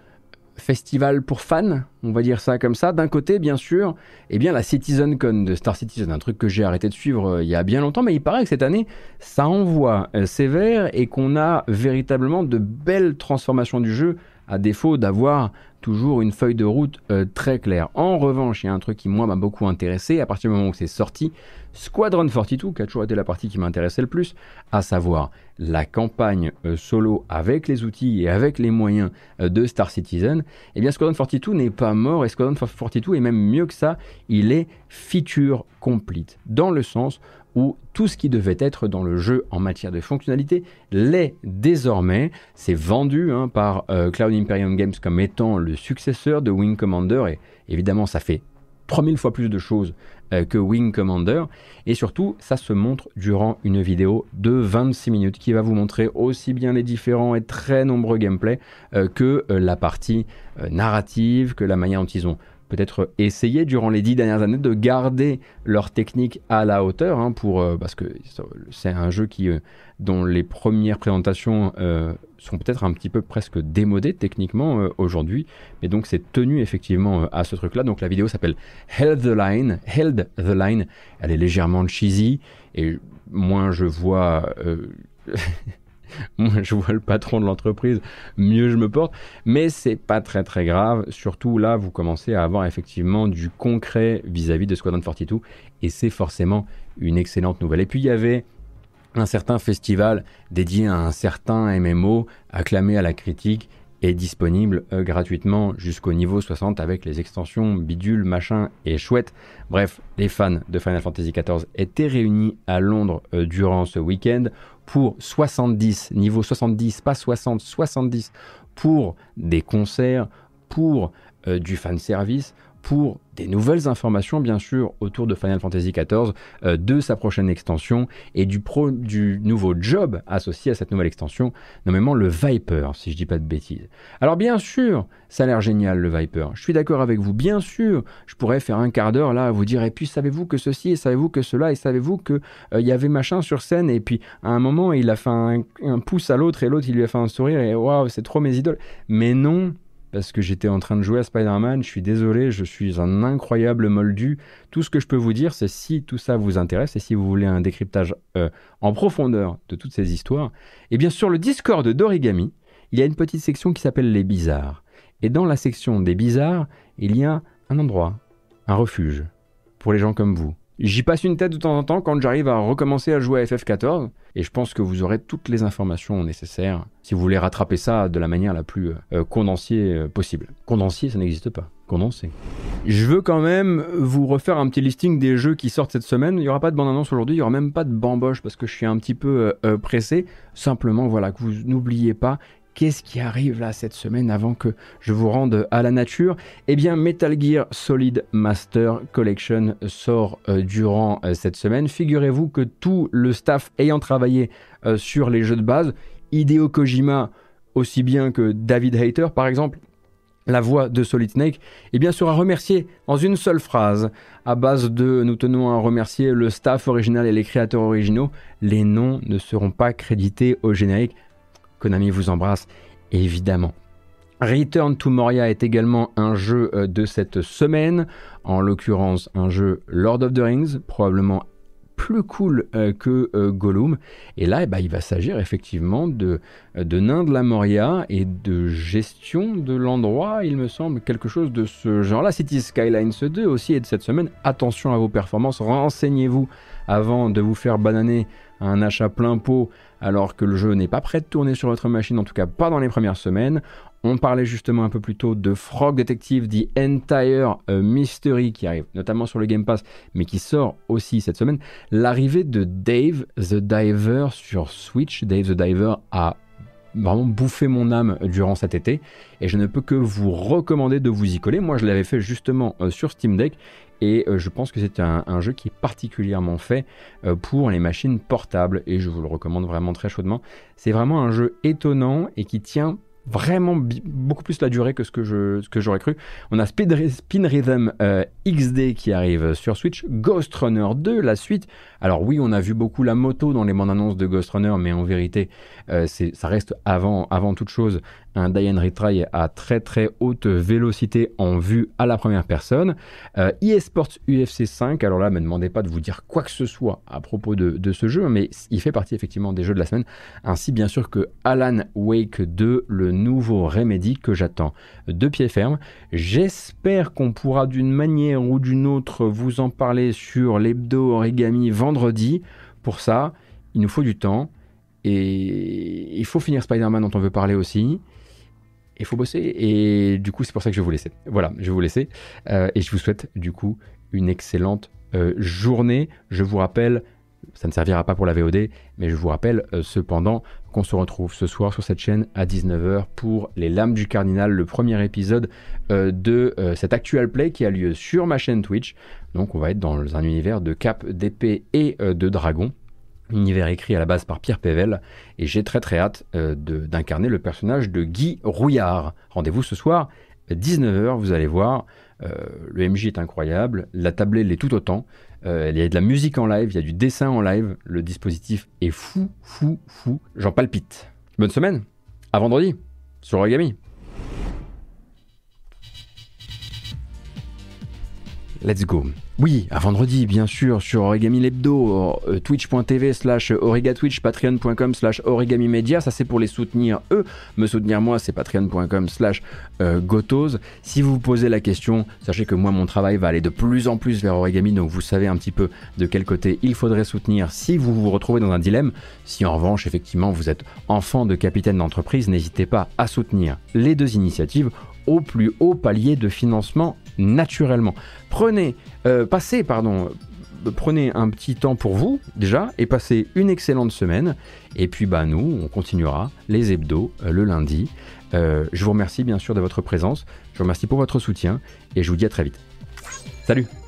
festival pour fans, on va dire ça comme ça. D'un côté, bien sûr, eh bien la CitizenCon de Star Citizen, un truc que j'ai arrêté de suivre euh, il y a bien longtemps, mais il paraît que cette année, ça envoie euh, sévère et qu'on a véritablement de belles transformations du jeu à défaut d'avoir toujours une feuille de route euh, très claire. En revanche, il y a un truc qui moi m'a beaucoup intéressé. À partir du moment où c'est sorti, Squadron 42, qui a toujours été la partie qui m'intéressait le plus, à savoir la campagne euh, solo avec les outils et avec les moyens euh, de Star Citizen, eh bien Squadron 42 n'est pas mort et Squadron 42 est même mieux que ça, il est feature complete, dans le sens où tout ce qui devait être dans le jeu en matière de fonctionnalité l'est désormais. C'est vendu hein, par euh, Cloud Imperium Games comme étant le successeur de Wing Commander et évidemment ça fait 3000 fois plus de choses euh, que Wing Commander et surtout ça se montre durant une vidéo de 26 minutes qui va vous montrer aussi bien les différents et très nombreux gameplays euh, que la partie narrative, que la manière dont ils ont peut-être essayer durant les dix dernières années de garder leur technique à la hauteur, hein, pour, euh, parce que c'est un jeu qui, euh, dont les premières présentations euh, sont peut-être un petit peu presque démodées techniquement aujourd'hui, mais donc c'est tenu effectivement à ce truc-là. Donc la vidéo s'appelle Held the Line, Held the Line, elle est légèrement cheesy, et moins je vois... Moi, je vois le patron de l'entreprise, mieux je me porte. Mais c'est pas très très grave. Surtout là, vous commencez à avoir effectivement du concret vis-à-vis de Squadron 42 et c'est forcément une excellente nouvelle. Et puis il y avait un certain festival dédié à un certain MMO acclamé à la critique est disponible euh, gratuitement jusqu'au niveau 60 avec les extensions bidule, machin et chouette. Bref, les fans de Final Fantasy XIV étaient réunis à Londres euh, durant ce week-end pour 70, niveau 70, pas 60, 70, pour des concerts, pour euh, du fan service, pour des nouvelles informations, bien sûr, autour de Final Fantasy XIV, euh, de sa prochaine extension et du, du nouveau job associé à cette nouvelle extension, nommément le Viper, si je dis pas de bêtises. Alors, bien sûr, ça a l'air génial le Viper. Je suis d'accord avec vous. Bien sûr, je pourrais faire un quart d'heure là à vous dire et puis savez-vous que ceci et savez-vous que cela et savez-vous que euh, il y avait machin sur scène et puis à un moment il a fait un, un pouce à l'autre et l'autre il lui a fait un sourire et waouh c'est trop mes idoles. Mais non, parce que j'étais en train de jouer à Spider-Man. Je suis désolé, je suis un incroyable moldu. Tout ce que je peux vous dire, c'est si tout ça vous intéresse et si vous voulez un décryptage euh, en profondeur de toutes ces histoires, et bien sur le Discord d'Origami, il y a une petite section qui s'appelle les bizarres. Et dans la section des bizarres, il y a un endroit, un refuge, pour les gens comme vous. J'y passe une tête de temps en temps quand j'arrive à recommencer à jouer à FF14 et je pense que vous aurez toutes les informations nécessaires si vous voulez rattraper ça de la manière la plus euh, condensée euh, possible. Condensé, ça n'existe pas. Condensé. Je veux quand même vous refaire un petit listing des jeux qui sortent cette semaine. Il n'y aura pas de bande-annonce aujourd'hui, il n'y aura même pas de bamboche parce que je suis un petit peu euh, pressé. Simplement, voilà, que vous n'oubliez pas Qu'est-ce qui arrive là cette semaine avant que je vous rende à la nature? Eh bien, Metal Gear Solid Master Collection sort euh, durant euh, cette semaine. Figurez-vous que tout le staff ayant travaillé euh, sur les jeux de base, Hideo Kojima aussi bien que David Hayter par exemple, la voix de Solid Snake, eh bien, sera remercié dans une seule phrase. À base de nous tenons à remercier le staff original et les créateurs originaux, les noms ne seront pas crédités au générique. Vous embrasse, évidemment. Return to Moria est également un jeu euh, de cette semaine, en l'occurrence un jeu Lord of the Rings, probablement plus cool euh, que euh, Gollum. Et là, eh ben, il va s'agir effectivement de, de nains de la Moria et de gestion de l'endroit, il me semble, quelque chose de ce genre-là. City Skylines 2 aussi est de cette semaine. Attention à vos performances, renseignez-vous avant de vous faire bananer un achat plein pot alors que le jeu n'est pas prêt de tourner sur votre machine, en tout cas pas dans les premières semaines. On parlait justement un peu plus tôt de Frog Detective, The Entire euh, Mystery qui arrive notamment sur le Game Pass, mais qui sort aussi cette semaine. L'arrivée de Dave the Diver sur Switch. Dave the Diver a vraiment bouffé mon âme durant cet été et je ne peux que vous recommander de vous y coller. Moi, je l'avais fait justement euh, sur Steam Deck et euh, je pense que c'est un, jeu qui est particulièrement fait euh, pour les machines portables et je vous le recommande vraiment très chaudement. C'est vraiment un jeu étonnant et qui tient vraiment beaucoup plus la durée que ce que je que j'aurais cru. On a Speed, Spin Rhythm euh, XD qui arrive sur Switch, Ghost Runner 2 la suite. Alors oui, on a vu beaucoup la moto dans les bandes annonces de Ghost Runner, mais en vérité, ça reste avant avant toute chose un die retry à très très haute vélocité en vue à la première personne. Euh, eSports UFC 5, alors là, ne me demandez pas de vous dire quoi que ce soit à propos de, ce jeu, mais il fait partie effectivement des jeux de la semaine, ainsi bien sûr que Alan Wake 2, le nouveau Remedy que j'attends de pied ferme. J'espère qu'on pourra d'une manière ou d'une autre vous en parler sur l'hebdo origami vendredi. Pour ça, il nous faut du temps. Et il faut finir Spider-Man dont on veut parler aussi. Il faut bosser. Et du coup, c'est pour ça que je vais vous laisser. Voilà, je vais vous laisser. Euh, et je vous souhaite du coup une excellente euh, journée. Je vous rappelle, ça ne servira pas pour la VOD, mais je vous rappelle euh, cependant qu'on se retrouve ce soir sur cette chaîne à 19h pour Les Lames du Cardinal, le premier épisode de cet actual play qui a lieu sur ma chaîne Twitch. Donc on va être dans un univers de cap, d'épée et de dragon univers écrit à la base par Pierre Pével, et j'ai très très hâte euh, d'incarner le personnage de Guy Rouillard. Rendez-vous ce soir, 19h, vous allez voir, euh, le MJ est incroyable, la tablée l'est tout autant, euh, il y a de la musique en live, il y a du dessin en live, le dispositif est fou, fou, fou, j'en palpite. Bonne semaine, à vendredi, sur Origami. Let's go. Oui, à vendredi, bien sûr, sur Origami Lebdo, euh, twitch.tv slash origatwitch, patreon.com slash origami media. Ça, c'est pour les soutenir eux. Me soutenir moi, c'est patreon.com slash euh, gotos. Si vous vous posez la question, sachez que moi, mon travail va aller de plus en plus vers Origami, donc vous savez un petit peu de quel côté il faudrait soutenir si vous vous retrouvez dans un dilemme. Si en revanche, effectivement, vous êtes enfant de capitaine d'entreprise, n'hésitez pas à soutenir les deux initiatives au plus haut palier de financement naturellement. Prenez, euh, passez, pardon, euh, prenez un petit temps pour vous déjà et passez une excellente semaine. Et puis bah nous, on continuera les hebdos euh, le lundi. je vous remercie bien sûr de votre présence. Je vous remercie pour votre soutien et je vous dis à très vite. Salut